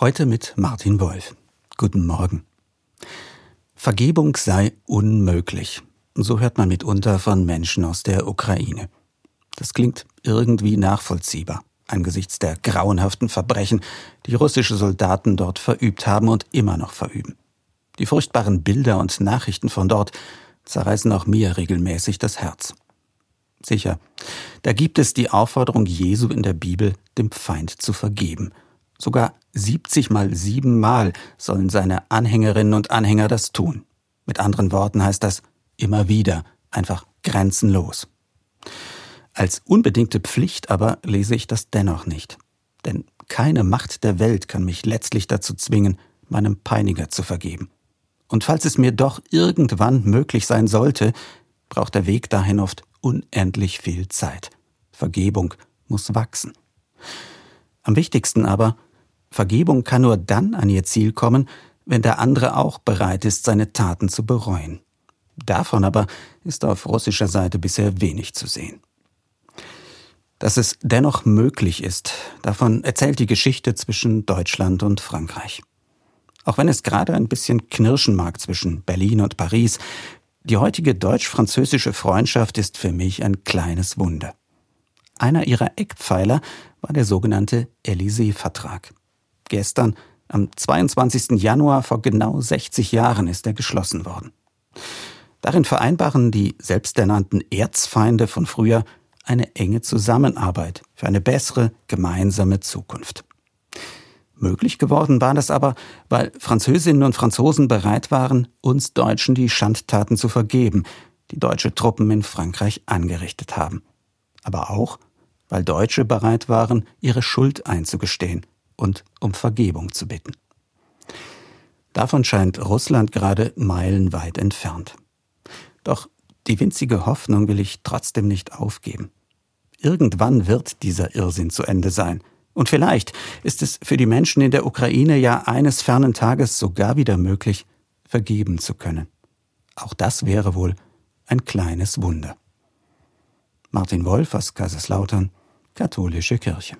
Heute mit Martin Wolf. Guten Morgen. Vergebung sei unmöglich. So hört man mitunter von Menschen aus der Ukraine. Das klingt irgendwie nachvollziehbar angesichts der grauenhaften Verbrechen, die russische Soldaten dort verübt haben und immer noch verüben. Die furchtbaren Bilder und Nachrichten von dort zerreißen auch mir regelmäßig das Herz. Sicher, da gibt es die Aufforderung Jesu in der Bibel, dem Feind zu vergeben – Sogar 70 mal 7 Mal sollen seine Anhängerinnen und Anhänger das tun. Mit anderen Worten heißt das immer wieder, einfach grenzenlos. Als unbedingte Pflicht aber lese ich das dennoch nicht. Denn keine Macht der Welt kann mich letztlich dazu zwingen, meinem Peiniger zu vergeben. Und falls es mir doch irgendwann möglich sein sollte, braucht der Weg dahin oft unendlich viel Zeit. Vergebung muss wachsen. Am wichtigsten aber, Vergebung kann nur dann an ihr Ziel kommen, wenn der andere auch bereit ist, seine Taten zu bereuen. Davon aber ist auf russischer Seite bisher wenig zu sehen. Dass es dennoch möglich ist, davon erzählt die Geschichte zwischen Deutschland und Frankreich. Auch wenn es gerade ein bisschen knirschen mag zwischen Berlin und Paris, die heutige deutsch-französische Freundschaft ist für mich ein kleines Wunder. Einer ihrer Eckpfeiler war der sogenannte Élysée-Vertrag. Gestern, am 22. Januar vor genau 60 Jahren, ist er geschlossen worden. Darin vereinbaren die selbsternannten Erzfeinde von früher eine enge Zusammenarbeit für eine bessere gemeinsame Zukunft. Möglich geworden war das aber, weil Französinnen und Franzosen bereit waren, uns Deutschen die Schandtaten zu vergeben, die deutsche Truppen in Frankreich angerichtet haben aber auch, weil Deutsche bereit waren, ihre Schuld einzugestehen und um Vergebung zu bitten. Davon scheint Russland gerade meilenweit entfernt. Doch die winzige Hoffnung will ich trotzdem nicht aufgeben. Irgendwann wird dieser Irrsinn zu Ende sein. Und vielleicht ist es für die Menschen in der Ukraine ja eines fernen Tages sogar wieder möglich, vergeben zu können. Auch das wäre wohl ein kleines Wunder. Martin Wolf aus Kaiserslautern, Katholische Kirche.